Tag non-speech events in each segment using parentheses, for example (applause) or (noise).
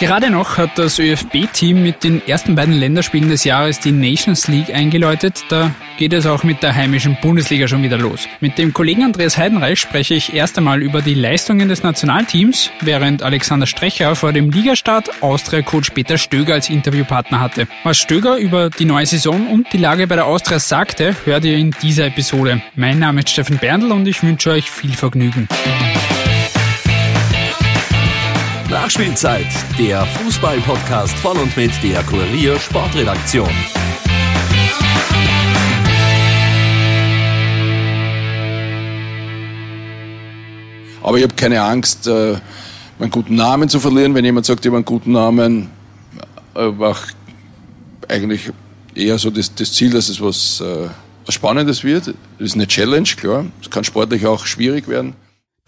Gerade noch hat das ÖFB-Team mit den ersten beiden Länderspielen des Jahres die Nations League eingeläutet. Da geht es auch mit der heimischen Bundesliga schon wieder los. Mit dem Kollegen Andreas Heidenreich spreche ich erst einmal über die Leistungen des Nationalteams, während Alexander Strecher vor dem Ligastart Austria-Coach Peter Stöger als Interviewpartner hatte. Was Stöger über die neue Saison und die Lage bei der Austria sagte, hört ihr in dieser Episode. Mein Name ist Steffen Berndl und ich wünsche euch viel Vergnügen. Nachspielzeit, der Fußball-Podcast von und mit der Kurier Sportredaktion. Aber ich habe keine Angst, äh, meinen guten Namen zu verlieren. Wenn jemand sagt, ich habe einen guten Namen, auch eigentlich eher so das, das Ziel, dass es was, äh, was Spannendes wird. Das ist eine Challenge, klar. Es kann sportlich auch schwierig werden.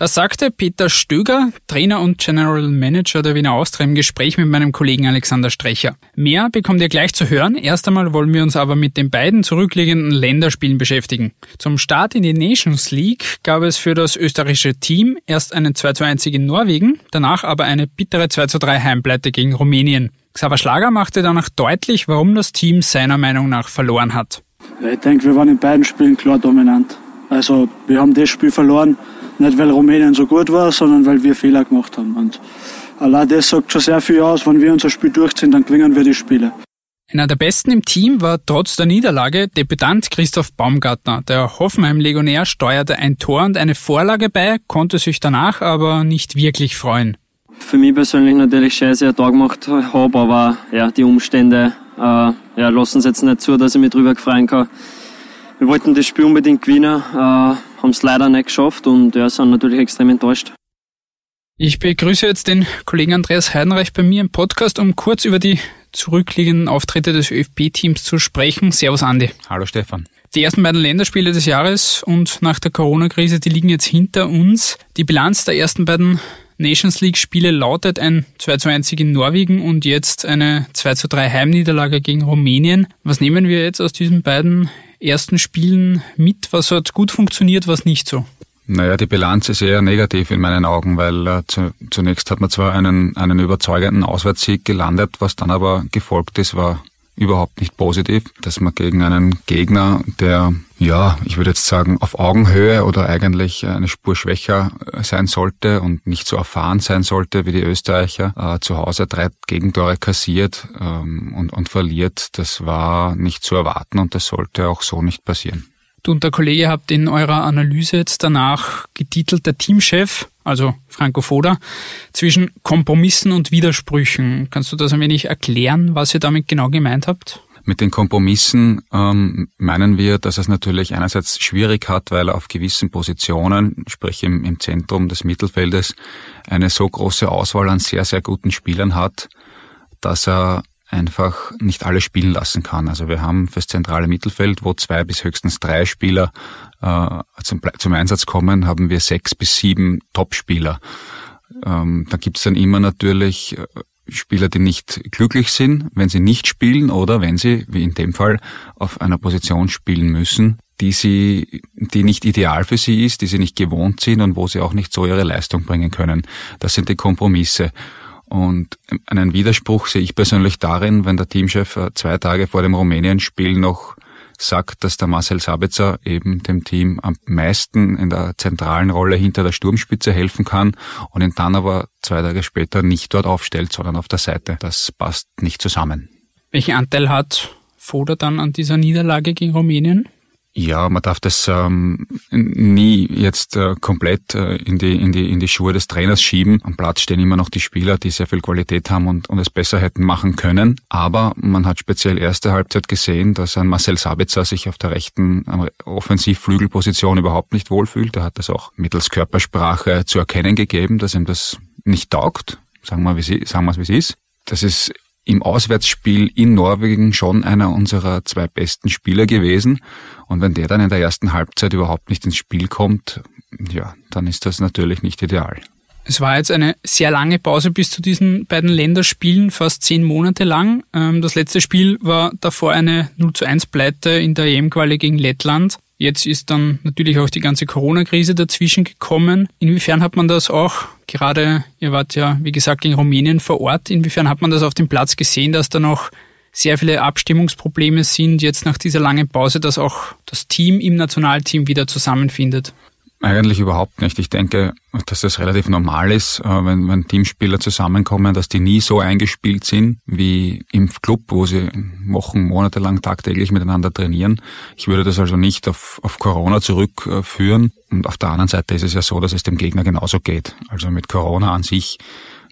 Das sagte Peter Stöger, Trainer und General Manager der Wiener Austria im Gespräch mit meinem Kollegen Alexander Strecher. Mehr bekommt ihr gleich zu hören. Erst einmal wollen wir uns aber mit den beiden zurückliegenden Länderspielen beschäftigen. Zum Start in die Nations League gab es für das österreichische Team erst einen 2 zu 1 in Norwegen, danach aber eine bittere 2 zu 3 Heimpleite gegen Rumänien. Xaver Schlager machte danach deutlich, warum das Team seiner Meinung nach verloren hat. Ich denke, wir waren in beiden Spielen klar dominant. Also wir haben das Spiel verloren, nicht weil Rumänien so gut war, sondern weil wir Fehler gemacht haben. Und allein das sagt schon sehr viel aus. Wenn wir unser Spiel durchziehen, dann gewinnen wir die Spiele. Einer der besten im Team war trotz der Niederlage Debütant Christoph Baumgartner. Der Hoffenheim-Legionär steuerte ein Tor und eine Vorlage bei, konnte sich danach aber nicht wirklich freuen. Für mich persönlich natürlich scheiße ein Tag gemacht habe, aber ja, die Umstände äh, ja, lassen es jetzt nicht zu, dass ich mich drüber freuen kann. Wir wollten das Spiel unbedingt gewinnen, äh, haben es leider nicht geschafft und ja, sind natürlich extrem enttäuscht. Ich begrüße jetzt den Kollegen Andreas Heidenreich bei mir im Podcast, um kurz über die zurückliegenden Auftritte des ÖFB-Teams zu sprechen. Servus Andi. Hallo Stefan. Die ersten beiden Länderspiele des Jahres und nach der Corona-Krise, die liegen jetzt hinter uns. Die Bilanz der ersten beiden Nations League-Spiele lautet ein 2 zu 1 in Norwegen und jetzt eine 2 zu 3 Heimniederlage gegen Rumänien. Was nehmen wir jetzt aus diesen beiden ersten Spielen mit? Was hat gut funktioniert, was nicht so? Naja, die Bilanz ist eher negativ in meinen Augen, weil äh, zu, zunächst hat man zwar einen, einen überzeugenden Auswärtssieg gelandet, was dann aber gefolgt ist, war überhaupt nicht positiv, dass man gegen einen Gegner, der, ja, ich würde jetzt sagen, auf Augenhöhe oder eigentlich eine Spur schwächer sein sollte und nicht so erfahren sein sollte wie die Österreicher, äh, zu Hause drei Gegentore kassiert ähm, und, und verliert, das war nicht zu erwarten und das sollte auch so nicht passieren. Du und der Kollege habt in eurer Analyse jetzt danach getitelt der Teamchef, also Franco Foda, zwischen Kompromissen und Widersprüchen. Kannst du das ein wenig erklären, was ihr damit genau gemeint habt? Mit den Kompromissen ähm, meinen wir, dass es natürlich einerseits schwierig hat, weil er auf gewissen Positionen, sprich im, im Zentrum des Mittelfeldes, eine so große Auswahl an sehr, sehr guten Spielern hat, dass er einfach nicht alle spielen lassen kann. Also wir haben fürs zentrale Mittelfeld, wo zwei bis höchstens drei Spieler äh, zum, zum Einsatz kommen, haben wir sechs bis sieben Top-Spieler. Ähm, da gibt's dann immer natürlich äh, Spieler, die nicht glücklich sind, wenn sie nicht spielen oder wenn sie, wie in dem Fall, auf einer Position spielen müssen, die sie, die nicht ideal für sie ist, die sie nicht gewohnt sind und wo sie auch nicht so ihre Leistung bringen können. Das sind die Kompromisse. Und einen Widerspruch sehe ich persönlich darin, wenn der Teamchef äh, zwei Tage vor dem Rumänien-Spiel noch sagt, dass der Marcel Sabitzer eben dem Team am meisten in der zentralen Rolle hinter der Sturmspitze helfen kann und ihn dann aber zwei Tage später nicht dort aufstellt, sondern auf der Seite. Das passt nicht zusammen. Welchen Anteil hat Foda dann an dieser Niederlage gegen Rumänien? Ja, man darf das ähm, nie jetzt äh, komplett äh, in, die, in, die, in die Schuhe des Trainers schieben. Am Platz stehen immer noch die Spieler, die sehr viel Qualität haben und, und es besser hätten machen können. Aber man hat speziell erste Halbzeit gesehen, dass ein Marcel Sabitzer sich auf der rechten Offensivflügelposition überhaupt nicht wohlfühlt. Er hat das auch mittels Körpersprache zu erkennen gegeben, dass ihm das nicht taugt. Sagen wir, wie, sagen wir es, wie es ist. Das ist im Auswärtsspiel in Norwegen schon einer unserer zwei besten Spieler gewesen. Und wenn der dann in der ersten Halbzeit überhaupt nicht ins Spiel kommt, ja, dann ist das natürlich nicht ideal. Es war jetzt eine sehr lange Pause bis zu diesen beiden Länderspielen, fast zehn Monate lang. Ähm, das letzte Spiel war davor eine 0 zu 1 Pleite in der EM-Quali gegen Lettland. Jetzt ist dann natürlich auch die ganze Corona-Krise dazwischen gekommen. Inwiefern hat man das auch, gerade ihr wart ja, wie gesagt, in Rumänien vor Ort, inwiefern hat man das auf dem Platz gesehen, dass da noch sehr viele Abstimmungsprobleme sind, jetzt nach dieser langen Pause, dass auch das Team im Nationalteam wieder zusammenfindet? Eigentlich überhaupt nicht. Ich denke, dass das relativ normal ist, äh, wenn, wenn Teamspieler zusammenkommen, dass die nie so eingespielt sind wie im Club, wo sie Wochen, Monate lang tagtäglich miteinander trainieren. Ich würde das also nicht auf, auf Corona zurückführen. Und auf der anderen Seite ist es ja so, dass es dem Gegner genauso geht. Also mit Corona an sich,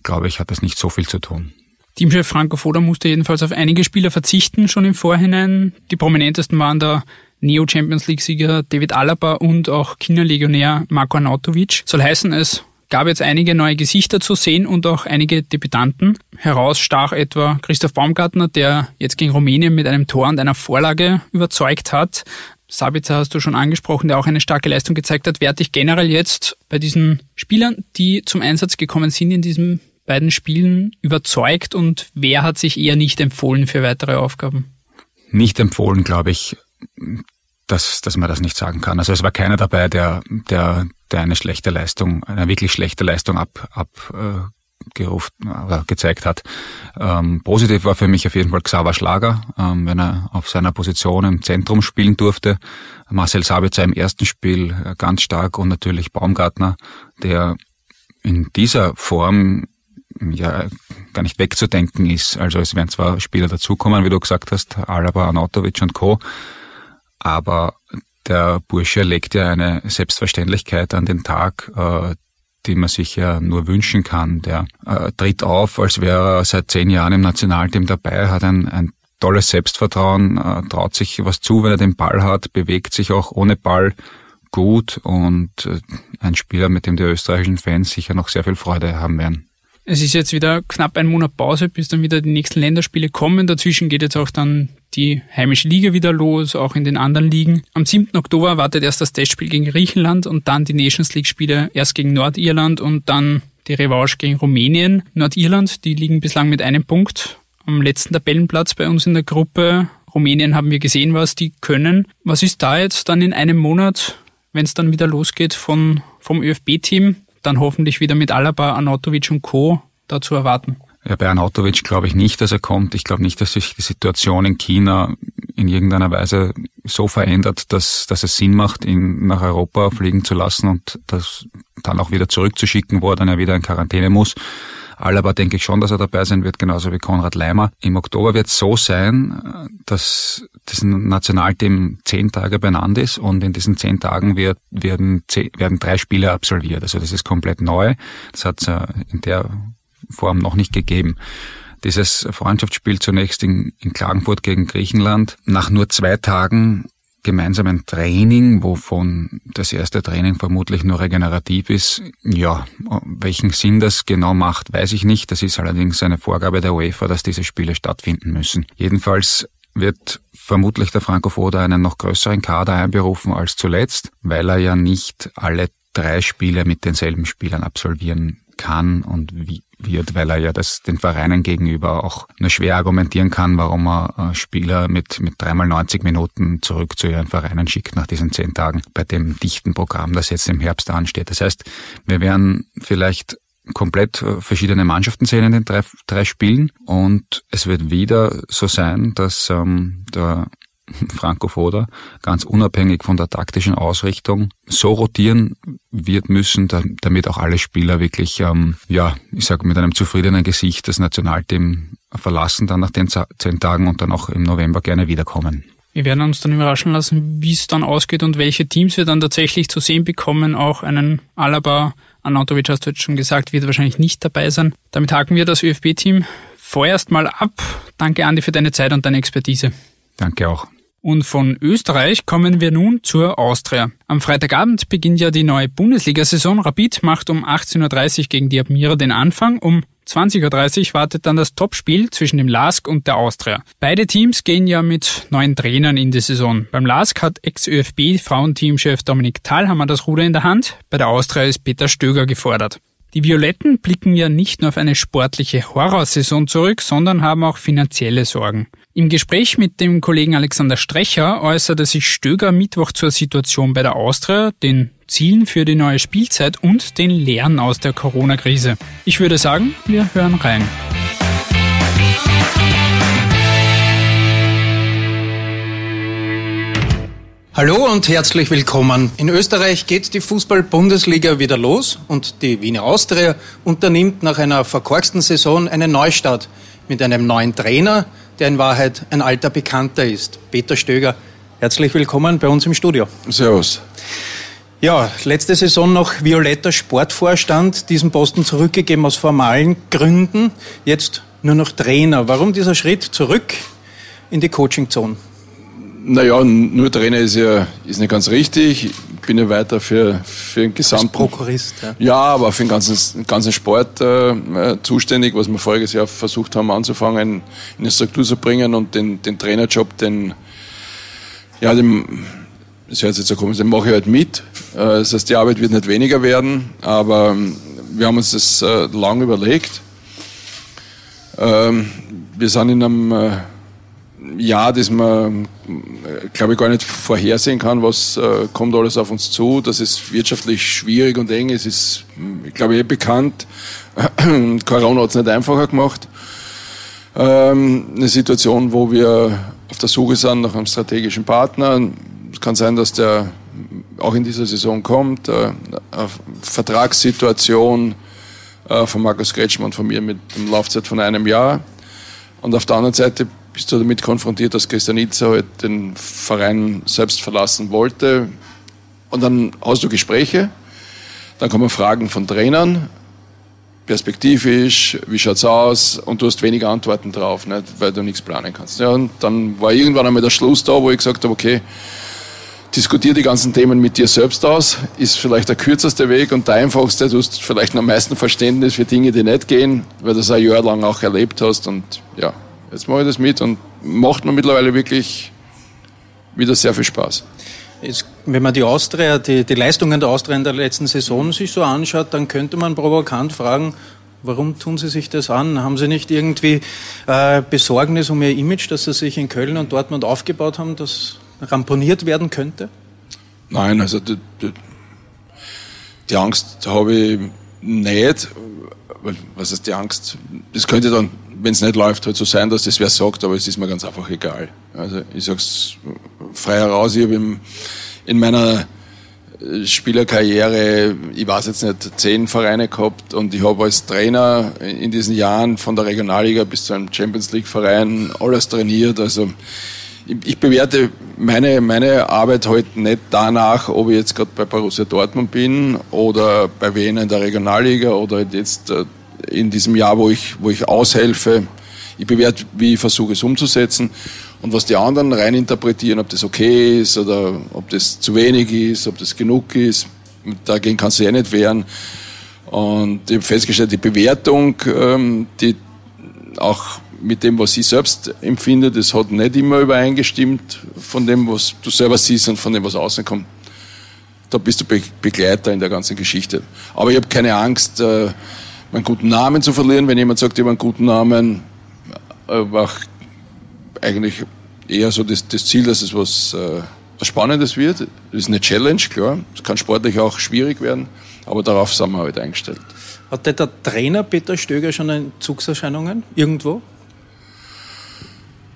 glaube ich, hat das nicht so viel zu tun. Teamchef Franco Foda musste jedenfalls auf einige Spieler verzichten, schon im Vorhinein. Die prominentesten waren da Neo-Champions League-Sieger David Alaba und auch Kinderlegionär Marko Arnautovic. Soll heißen, es gab jetzt einige neue Gesichter zu sehen und auch einige Debütanten. Heraus stach etwa Christoph Baumgartner, der jetzt gegen Rumänien mit einem Tor und einer Vorlage überzeugt hat. Sabitzer hast du schon angesprochen, der auch eine starke Leistung gezeigt hat. Werte ich generell jetzt bei diesen Spielern, die zum Einsatz gekommen sind in diesen beiden Spielen, überzeugt und wer hat sich eher nicht empfohlen für weitere Aufgaben? Nicht empfohlen, glaube ich dass, dass man das nicht sagen kann. Also es war keiner dabei, der, der, der eine schlechte Leistung, eine wirklich schlechte Leistung ab, ab äh, gerufen oder gezeigt hat. Ähm, positiv war für mich auf jeden Fall Xaver Schlager, ähm, wenn er auf seiner Position im Zentrum spielen durfte. Marcel Sabitzer im ersten Spiel äh, ganz stark und natürlich Baumgartner, der in dieser Form ja gar nicht wegzudenken ist. Also es werden zwar Spieler dazukommen, wie du gesagt hast, Alaba, Anatovic und Co., aber der Bursche legt ja eine Selbstverständlichkeit an den Tag, äh, die man sich ja nur wünschen kann. Der äh, tritt auf, als wäre er seit zehn Jahren im Nationalteam dabei, hat ein, ein tolles Selbstvertrauen, äh, traut sich was zu, wenn er den Ball hat, bewegt sich auch ohne Ball gut und ein Spieler, mit dem die österreichischen Fans sicher noch sehr viel Freude haben werden. Es ist jetzt wieder knapp ein Monat Pause, bis dann wieder die nächsten Länderspiele kommen. Dazwischen geht jetzt auch dann die heimische Liga wieder los, auch in den anderen Ligen. Am 7. Oktober wartet erst das Testspiel gegen Griechenland und dann die Nations League Spiele erst gegen Nordirland und dann die Revanche gegen Rumänien. Nordirland, die liegen bislang mit einem Punkt am letzten Tabellenplatz bei uns in der Gruppe. Rumänien haben wir gesehen, was die können. Was ist da jetzt dann in einem Monat, wenn es dann wieder losgeht von, vom ÖFB-Team? dann hoffentlich wieder mit Alaba, Anatovic und Co. da zu erwarten. Bei Anatovic glaube ich nicht, dass er kommt. Ich glaube nicht, dass sich die Situation in China in irgendeiner Weise so verändert, dass, dass es Sinn macht, ihn nach Europa fliegen zu lassen und das dann auch wieder zurückzuschicken, wo er dann ja wieder in Quarantäne muss. Alaba denke ich schon, dass er dabei sein wird, genauso wie Konrad Leimer. Im Oktober wird es so sein, dass das Nationalteam zehn Tage benannt ist und in diesen zehn Tagen wird, werden, werden drei Spiele absolviert. Also das ist komplett neu. Das hat es in der Form noch nicht gegeben. Dieses Freundschaftsspiel zunächst in, in Klagenfurt gegen Griechenland. Nach nur zwei Tagen gemeinsamen Training, wovon das erste Training vermutlich nur regenerativ ist. Ja, welchen Sinn das genau macht, weiß ich nicht. Das ist allerdings eine Vorgabe der UEFA, dass diese Spiele stattfinden müssen. Jedenfalls wird vermutlich der Franco Foda einen noch größeren Kader einberufen als zuletzt, weil er ja nicht alle drei Spiele mit denselben Spielern absolvieren kann und wird, weil er ja das den Vereinen gegenüber auch nur schwer argumentieren kann, warum er äh, Spieler mit, mit dreimal 90 Minuten zurück zu ihren Vereinen schickt nach diesen zehn Tagen bei dem dichten Programm, das jetzt im Herbst ansteht. Das heißt, wir werden vielleicht komplett äh, verschiedene Mannschaften sehen in den drei, drei Spielen und es wird wieder so sein, dass ähm, der (laughs) Franco Foda, ganz unabhängig von der taktischen Ausrichtung, so rotieren wird müssen, damit auch alle Spieler wirklich, ähm, ja, ich sage mit einem zufriedenen Gesicht das Nationalteam verlassen dann nach den zehn Tagen und dann auch im November gerne wiederkommen. Wir werden uns dann überraschen lassen, wie es dann ausgeht und welche Teams wir dann tatsächlich zu sehen bekommen. Auch einen Alaba, Anatovic hast du jetzt schon gesagt, wird wahrscheinlich nicht dabei sein. Damit haken wir das ÖFB-Team vorerst mal ab. Danke, Andi, für deine Zeit und deine Expertise. Danke auch. Und von Österreich kommen wir nun zur Austria. Am Freitagabend beginnt ja die neue Bundesliga-Saison. Rapid macht um 18.30 Uhr gegen die Admira den Anfang. Um 20.30 Uhr wartet dann das Topspiel zwischen dem LASK und der Austria. Beide Teams gehen ja mit neuen Trainern in die Saison. Beim LASK hat Ex-ÖFB-Frauenteamchef Dominik Thalhammer das Ruder in der Hand. Bei der Austria ist Peter Stöger gefordert. Die Violetten blicken ja nicht nur auf eine sportliche Horrorsaison zurück, sondern haben auch finanzielle Sorgen. Im Gespräch mit dem Kollegen Alexander Strecher äußerte sich Stöger Mittwoch zur Situation bei der Austria, den Zielen für die neue Spielzeit und den Lehren aus der Corona-Krise. Ich würde sagen, wir hören rein. Hallo und herzlich willkommen. In Österreich geht die Fußball-Bundesliga wieder los und die Wiener Austria unternimmt nach einer verkorksten Saison einen Neustart mit einem neuen Trainer, der in Wahrheit ein alter Bekannter ist, Peter Stöger. Herzlich willkommen bei uns im Studio. Servus. Ja, letzte Saison noch violetter Sportvorstand, diesen Posten zurückgegeben aus formalen Gründen, jetzt nur noch Trainer. Warum dieser Schritt zurück in die Coaching-Zone? Naja, nur Trainer ist ja ist nicht ganz richtig. Ich bin ja weiter für, für den gesamten. Als Prokurist, ja. Ja, aber für den ganzen, ganzen Sport äh, äh, zuständig, was wir voriges Jahr versucht haben anzufangen, in eine Struktur zu bringen und den, den Trainerjob, den, ja, dem, das hört sich jetzt so komisch, den mache ich halt mit. Äh, das heißt, die Arbeit wird nicht weniger werden, aber ähm, wir haben uns das äh, lang überlegt. Ähm, wir sind in einem äh, Jahr, das man, glaube ich, gar nicht vorhersehen kann, was äh, kommt alles auf uns zu. Das ist wirtschaftlich schwierig und eng. Es ist, ich glaube, eh bekannt. (clears throat) Corona hat es nicht einfacher gemacht. Ähm, eine Situation, wo wir auf der Suche sind nach einem strategischen Partner. Es kann sein, dass der auch in dieser Saison kommt. Äh, Vertragssituation äh, von Markus Kretschmann und von mir mit einer Laufzeit von einem Jahr. Und auf der anderen Seite bist du damit konfrontiert, dass Christian Itzer halt den Verein selbst verlassen wollte. Und dann hast du Gespräche, dann kommen Fragen von Trainern, perspektivisch, wie schaut's aus? Und du hast wenig Antworten drauf, nicht? weil du nichts planen kannst. Ja, und dann war irgendwann einmal der Schluss da, wo ich gesagt habe, okay, diskutiere die ganzen Themen mit dir selbst aus, ist vielleicht der kürzeste Weg und der einfachste. Du hast vielleicht am meisten Verständnis für Dinge, die nicht gehen, weil du das ein Jahr lang auch erlebt hast und ja, Jetzt mache ich das mit und macht mir mittlerweile wirklich wieder sehr viel Spaß. Jetzt, wenn man die Austria, die, die Leistungen der Austria in der letzten Saison sich so anschaut, dann könnte man provokant fragen, warum tun Sie sich das an? Haben Sie nicht irgendwie äh, Besorgnis um Ihr Image, dass Sie sich in Köln und Dortmund aufgebaut haben, das ramponiert werden könnte? Nein, also die, die, die Angst habe ich nicht. Was ist die Angst? Das könnte dann wenn es nicht läuft, halt so sein, dass das wer sagt, aber es ist mir ganz einfach egal. Also ich sag's frei heraus, ich habe in meiner äh, Spielerkarriere, ich weiß jetzt nicht, zehn Vereine gehabt und ich habe als Trainer in diesen Jahren von der Regionalliga bis zu einem Champions League Verein alles trainiert. Also ich, bewerte meine, meine Arbeit halt nicht danach, ob ich jetzt gerade bei Borussia Dortmund bin oder bei Wien in der Regionalliga oder jetzt äh, in diesem Jahr, wo ich, wo ich aushelfe. Ich bewerte, wie ich versuche es umzusetzen. Und was die anderen reininterpretieren, ob das okay ist oder ob das zu wenig ist, ob das genug ist, dagegen kannst du ja nicht wehren. Und ich habe festgestellt, die Bewertung, ähm, die auch mit dem, was ich selbst empfinde, das hat nicht immer übereingestimmt von dem, was du selber siehst und von dem, was außen kommt. Da bist du Begleiter in der ganzen Geschichte. Aber ich habe keine Angst, meinen guten Namen zu verlieren. Wenn jemand sagt, ich habe einen guten Namen, war eigentlich eher so das, das Ziel, dass es was, äh, was Spannendes wird. Das ist eine Challenge, klar. Es kann sportlich auch schwierig werden, aber darauf sind wir halt eingestellt. Hat der Trainer Peter Stöger schon Entzugserscheinungen irgendwo?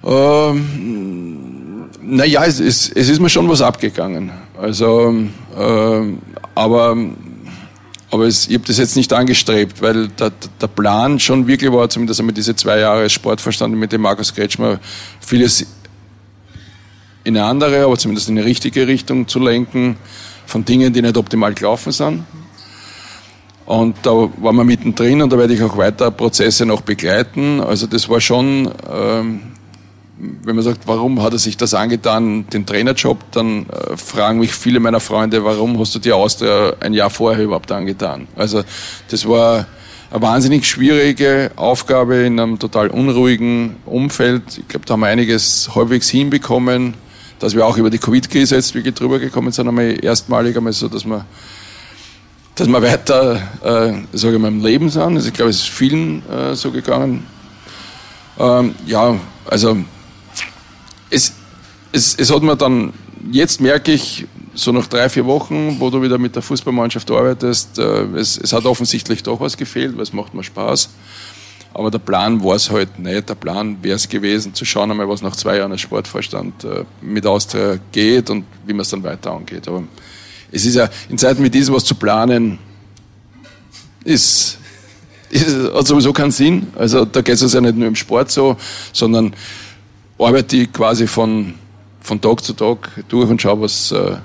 Ähm, naja, es, es, es ist mir schon was abgegangen. Also, ähm, aber aber es, ich habe das jetzt nicht angestrebt, weil der, der, Plan schon wirklich war, zumindest einmal diese zwei Jahre Sportverstand mit dem Markus Kretschmer, vieles in eine andere, aber zumindest in eine richtige Richtung zu lenken, von Dingen, die nicht optimal gelaufen sind. Und da waren wir mittendrin und da werde ich auch weiter Prozesse noch begleiten. Also das war schon, ähm, wenn man sagt, warum hat er sich das angetan, den Trainerjob, dann äh, fragen mich viele meiner Freunde, warum hast du dir Austria ein Jahr vorher überhaupt angetan? Also das war eine wahnsinnig schwierige Aufgabe in einem total unruhigen Umfeld. Ich glaube, da haben wir einiges halbwegs hinbekommen, dass wir auch über die Covid-Krise jetzt wirklich drüber gekommen sind, einmal erstmalig einmal so, dass wir dass wir weiter, äh, sage ich mal, im Leben sind. Also ich glaube, es ist vielen äh, so gegangen. Ähm, ja, also es, es, es hat mir dann, jetzt merke ich, so nach drei, vier Wochen, wo du wieder mit der Fußballmannschaft arbeitest, äh, es, es hat offensichtlich doch was gefehlt, weil es macht mir Spaß. Aber der Plan war es halt nicht. Der Plan wäre es gewesen, zu schauen einmal, was nach zwei Jahren als Sportvorstand äh, mit Austria geht und wie man es dann weiter angeht. Aber es ist ja in Zeiten wie diesen was zu planen, ist, ist, hat sowieso keinen Sinn. Also da geht es ja nicht nur im Sport so, sondern arbeite ich quasi von, von Tag zu Tag durch und schaue, was, äh,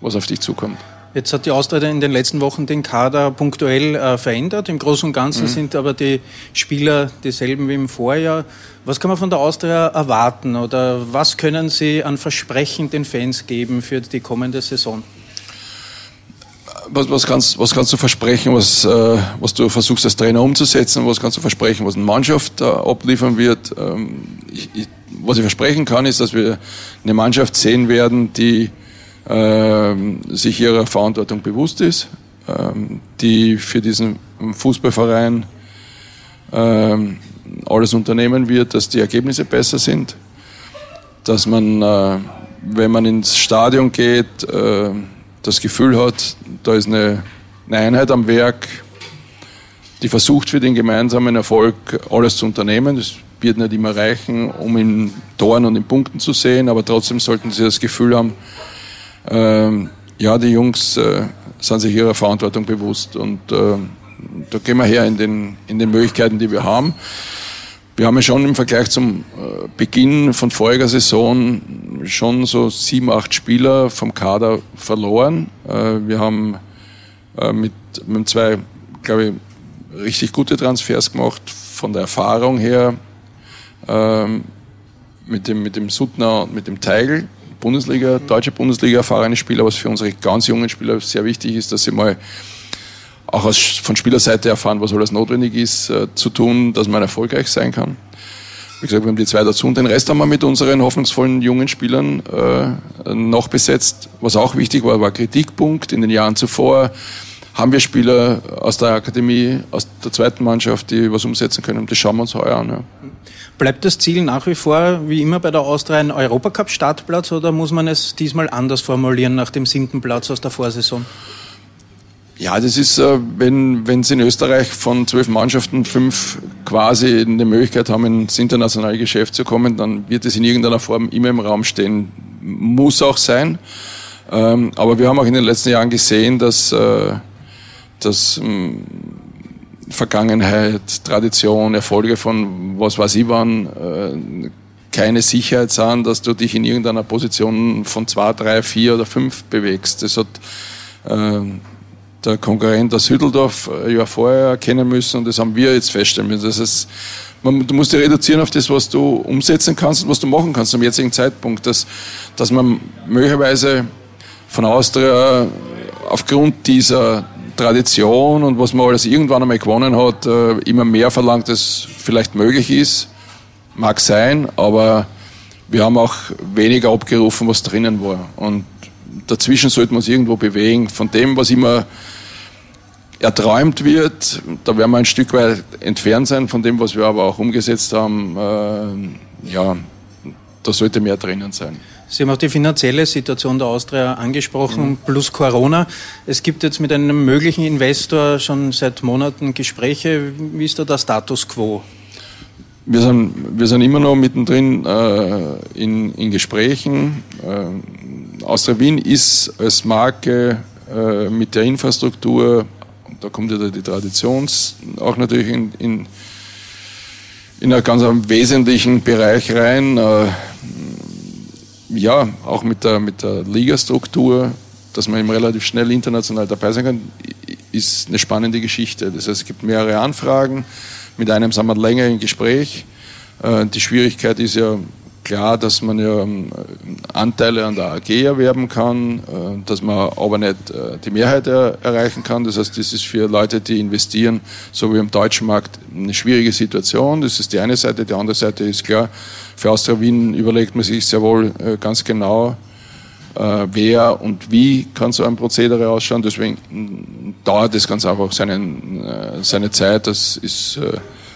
was auf dich zukommt. Jetzt hat die Austria in den letzten Wochen den Kader punktuell äh, verändert. Im Großen und Ganzen mhm. sind aber die Spieler dieselben wie im Vorjahr. Was kann man von der Austria erwarten oder was können Sie an Versprechen den Fans geben für die kommende Saison? Was, was, kannst, was kannst du versprechen, was, äh, was du versuchst als Trainer umzusetzen? Was kannst du versprechen, was eine Mannschaft äh, abliefern wird? Ähm, ich, ich, was ich versprechen kann, ist, dass wir eine Mannschaft sehen werden, die äh, sich ihrer Verantwortung bewusst ist, ähm, die für diesen Fußballverein ähm, alles unternehmen wird, dass die Ergebnisse besser sind, dass man, äh, wenn man ins Stadion geht, äh, das Gefühl hat, da ist eine, eine Einheit am Werk, die versucht für den gemeinsamen Erfolg alles zu unternehmen. Das wird nicht immer reichen, um in Toren und in Punkten zu sehen, aber trotzdem sollten sie das Gefühl haben, ähm, ja, die Jungs äh, sind sich ihrer Verantwortung bewusst und äh, da gehen wir her in den, in den Möglichkeiten, die wir haben. Wir haben ja schon im Vergleich zum äh, Beginn von voriger Saison schon so sieben, acht Spieler vom Kader verloren. Äh, wir haben äh, mit, mit zwei, glaube ich, richtig gute Transfers gemacht, von der Erfahrung her, ähm, mit dem, mit dem Suttner und mit dem Teigl. Bundesliga, deutsche Bundesliga erfahrene Spieler, was für unsere ganz jungen Spieler sehr wichtig ist, dass sie mal auch aus, von Spielerseite erfahren, was alles notwendig ist, äh, zu tun, dass man erfolgreich sein kann. Wie gesagt, wir haben die zwei dazu und den Rest haben wir mit unseren hoffnungsvollen jungen Spielern äh, noch besetzt. Was auch wichtig war, war Kritikpunkt. In den Jahren zuvor haben wir Spieler aus der Akademie, aus der zweiten Mannschaft, die was umsetzen können. Das schauen wir uns heuer an. Ja. Bleibt das Ziel nach wie vor, wie immer bei der Austria, ein Europacup-Startplatz oder muss man es diesmal anders formulieren nach dem siebten Platz aus der Vorsaison? Ja, das ist, äh, wenn wenn es in Österreich von zwölf Mannschaften fünf quasi eine Möglichkeit haben, ins internationale Geschäft zu kommen, dann wird es in irgendeiner Form immer im Raum stehen. Muss auch sein. Ähm, aber wir haben auch in den letzten Jahren gesehen, dass, äh, dass ähm, Vergangenheit, Tradition, Erfolge von was weiß ich wann äh, keine Sicherheit sind, dass du dich in irgendeiner Position von zwei, drei, vier oder fünf bewegst. Das hat der Konkurrent aus Hütteldorf ein Jahr vorher erkennen müssen und das haben wir jetzt feststellen müssen. Das heißt, man, du musst dich reduzieren auf das, was du umsetzen kannst und was du machen kannst zum jetzigen Zeitpunkt, dass, dass man möglicherweise von Austria aufgrund dieser Tradition und was man alles irgendwann einmal gewonnen hat, äh, immer mehr verlangt, als vielleicht möglich ist. Mag sein, aber wir haben auch weniger abgerufen, was drinnen war. Und dazwischen sollte man uns irgendwo bewegen. Von dem, was immer erträumt wird, da werden wir ein Stück weit entfernt sein von dem, was wir aber auch umgesetzt haben. Äh, ja, da sollte mehr drinnen sein. Sie haben auch die finanzielle Situation der Austria angesprochen, mhm. plus Corona. Es gibt jetzt mit einem möglichen Investor schon seit Monaten Gespräche. Wie ist da der Status quo? Wir sind, wir sind immer noch mittendrin äh, in, in Gesprächen. Äh, Austria Wien ist als Marke äh, mit der Infrastruktur, da kommt ja die Tradition auch natürlich in, in, in einen ganz wesentlichen Bereich rein. Äh, ja, auch mit der, mit der Ligastruktur, dass man eben relativ schnell international dabei sein kann, ist eine spannende Geschichte. Das heißt, es gibt mehrere Anfragen, mit einem sind wir länger im Gespräch. Äh, die Schwierigkeit ist ja klar, dass man ja ähm, Anteile an der AG erwerben kann, äh, dass man aber nicht äh, die Mehrheit erreichen kann. Das heißt, das ist für Leute, die investieren, so wie im deutschen Markt, eine schwierige Situation. Das ist die eine Seite. Die andere Seite ist klar, für Austria Wien überlegt man sich sehr wohl ganz genau, wer und wie kann so ein Prozedere ausschauen. Deswegen mm, dauert das ganz einfach seinen, seine Zeit. Das ist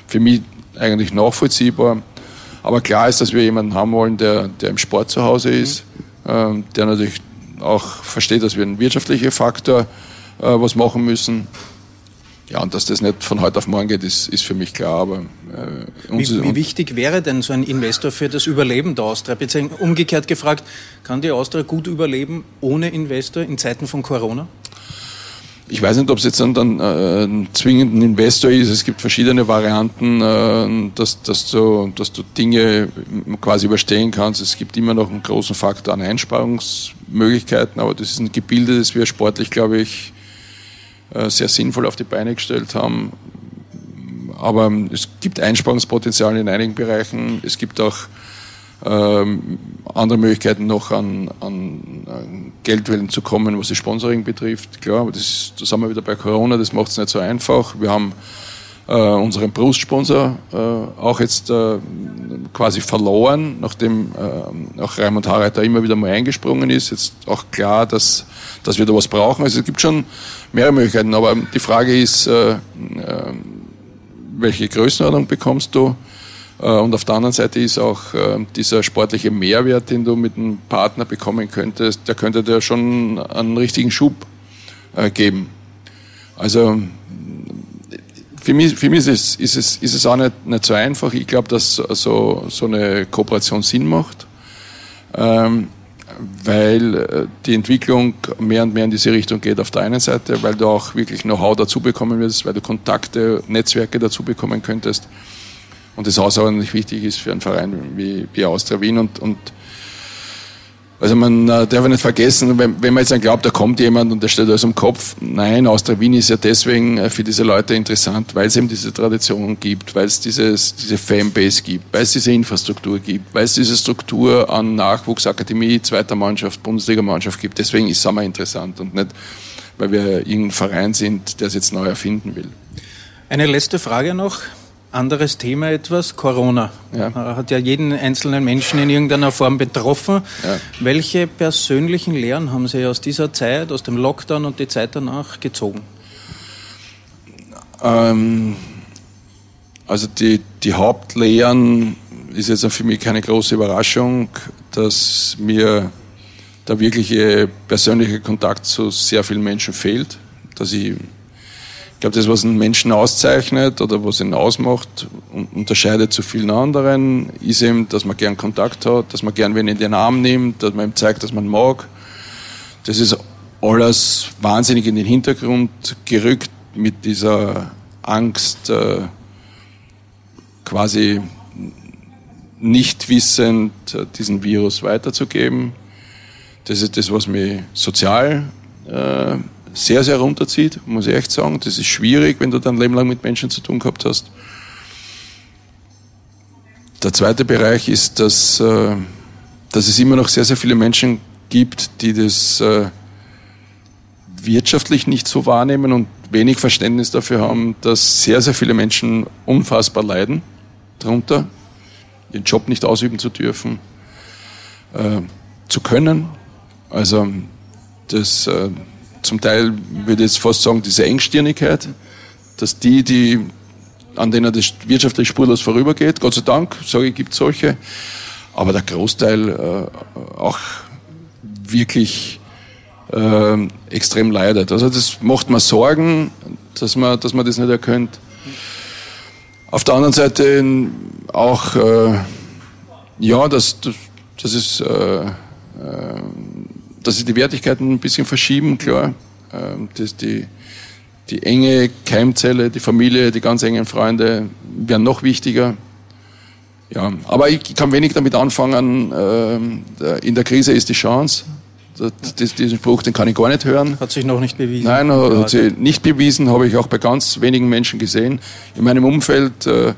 für mich eigentlich nachvollziehbar. Aber klar ist, dass wir jemanden haben wollen, der, der im Sport zu Hause ist, mhm. der natürlich auch versteht, dass wir einen wirtschaftlichen Faktor äh, was machen müssen. Ja, und dass das nicht von heute auf morgen geht, ist, ist für mich klar. Aber, äh, wie, wie, wichtig wäre denn so ein Investor für das Überleben der Austria? Umgekehrt gefragt, kann die Austria gut überleben ohne Investor in Zeiten von Corona? Ich weiß nicht, ob es jetzt dann, dann äh, ein zwingenden Investor ist. Es gibt verschiedene Varianten, äh, dass, dass, du, dass du Dinge quasi überstehen kannst. Es gibt immer noch einen großen Faktor an Einsparungsmöglichkeiten, aber das ist ein Gebilde, das wir sportlich, glaube ich, äh, sehr sinnvoll auf die Beine gestellt haben. Aber es gibt Einsparungspotenzial in einigen Bereichen. Es gibt auch ähm, andere Möglichkeiten noch an, an, an Geldwellen zu kommen, was das Sponsoring betrifft. Klar, aber das, da sind wir wieder bei Corona, das macht es nicht so einfach. Wir haben äh, unseren Brustsponsor äh, auch jetzt äh, quasi verloren, nachdem äh, auch Raimund Harreiter immer wieder mal eingesprungen ist. Jetzt auch klar, dass, dass wir da was brauchen. Also es gibt schon mehrere Möglichkeiten, aber die Frage ist, äh, äh, welche Größenordnung bekommst du? Äh, und auf der anderen Seite ist auch äh, dieser sportliche Mehrwert, den du mit einem Partner bekommen könntest, der könnte dir schon einen richtigen Schub äh, geben. Also für mich, für mich ist, es, ist, es, ist es auch nicht, nicht so einfach. Ich glaube, dass so, so eine Kooperation Sinn macht, ähm, weil die Entwicklung mehr und mehr in diese Richtung geht auf der einen Seite, weil du auch wirklich Know-how dazu bekommen wirst, weil du Kontakte, Netzwerke dazu bekommen könntest und das außerordentlich wichtig ist für einen Verein wie, wie Austria Wien und, und also man äh, darf nicht vergessen, wenn, wenn man jetzt dann glaubt, da kommt jemand und der steht alles im Kopf. Nein, Austria Wien ist ja deswegen äh, für diese Leute interessant, weil es eben diese Tradition gibt, weil es dieses, diese Fanbase gibt, weil es diese Infrastruktur gibt, weil es diese Struktur an Nachwuchsakademie, zweiter Mannschaft, Bundesligamannschaft gibt. Deswegen ist Sommer interessant und nicht, weil wir irgendein Verein sind, der es jetzt neu erfinden will. Eine letzte Frage noch anderes Thema etwas, Corona. Ja. Hat ja jeden einzelnen Menschen in irgendeiner Form betroffen. Ja. Welche persönlichen Lehren haben Sie aus dieser Zeit, aus dem Lockdown und die Zeit danach gezogen? Ähm, also die, die Hauptlehren ist jetzt für mich keine große Überraschung, dass mir der wirkliche persönliche Kontakt zu sehr vielen Menschen fehlt, dass ich glaube, das, was einen Menschen auszeichnet oder was ihn ausmacht, unterscheidet zu vielen anderen, ist eben, dass man gern Kontakt hat, dass man gern wen in den Arm nimmt, dass man ihm zeigt, dass man mag. Das ist alles wahnsinnig in den Hintergrund gerückt mit dieser Angst, äh, quasi nicht wissend äh, diesen Virus weiterzugeben. Das ist das, was mich sozial äh, sehr, sehr runterzieht, muss ich echt sagen. Das ist schwierig, wenn du dein Leben lang mit Menschen zu tun gehabt hast. Der zweite Bereich ist, dass, äh, dass es immer noch sehr, sehr viele Menschen gibt, die das äh, wirtschaftlich nicht so wahrnehmen und wenig Verständnis dafür haben, dass sehr, sehr viele Menschen unfassbar leiden darunter, ihren Job nicht ausüben zu dürfen, äh, zu können. Also das, zum Teil würde ich jetzt fast sagen, diese Engstirnigkeit, dass die, die an denen das wirtschaftlich spurlos vorübergeht, Gott sei Dank, sage ich, gibt solche, aber der Großteil äh, auch wirklich äh, extrem leidet. Also das macht mir Sorgen, dass man, dass man das nicht erkennt. Auf der anderen Seite auch, äh, ja, dass, dass, dass es äh, äh, dass sich die Wertigkeiten ein bisschen verschieben, klar. Ähm, dass die, die enge Keimzelle, die Familie, die ganz engen Freunde werden noch wichtiger. Ja, aber ich kann wenig damit anfangen. Äh, in der Krise ist die Chance. Das, diesen Spruch, den kann ich gar nicht hören. Hat sich noch nicht bewiesen. Nein, hat sich nicht bewiesen, habe ich auch bei ganz wenigen Menschen gesehen. In meinem Umfeld äh,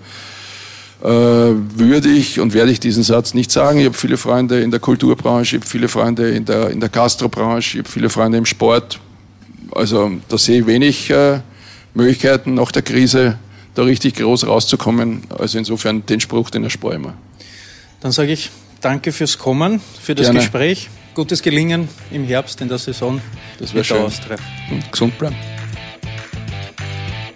würde ich und werde ich diesen Satz nicht sagen. Ich habe viele Freunde in der Kulturbranche, ich habe viele Freunde in der, in der Gastrobranche, ich habe viele Freunde im Sport. Also da sehe ich wenig äh, Möglichkeiten nach der Krise da richtig groß rauszukommen. Also insofern den Spruch, den erspare ich mir. Dann sage ich danke fürs Kommen, für das Gerne. Gespräch. Gutes Gelingen im Herbst in der Saison. Das wäre schön. Austria. Und gesund bleiben.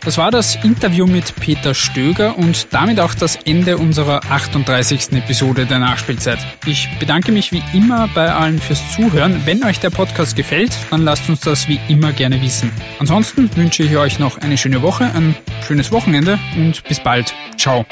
Das war das Interview mit Peter Stöger und damit auch das Ende unserer 38. Episode der Nachspielzeit. Ich bedanke mich wie immer bei allen fürs Zuhören. Wenn euch der Podcast gefällt, dann lasst uns das wie immer gerne wissen. Ansonsten wünsche ich euch noch eine schöne Woche, ein schönes Wochenende und bis bald. Ciao.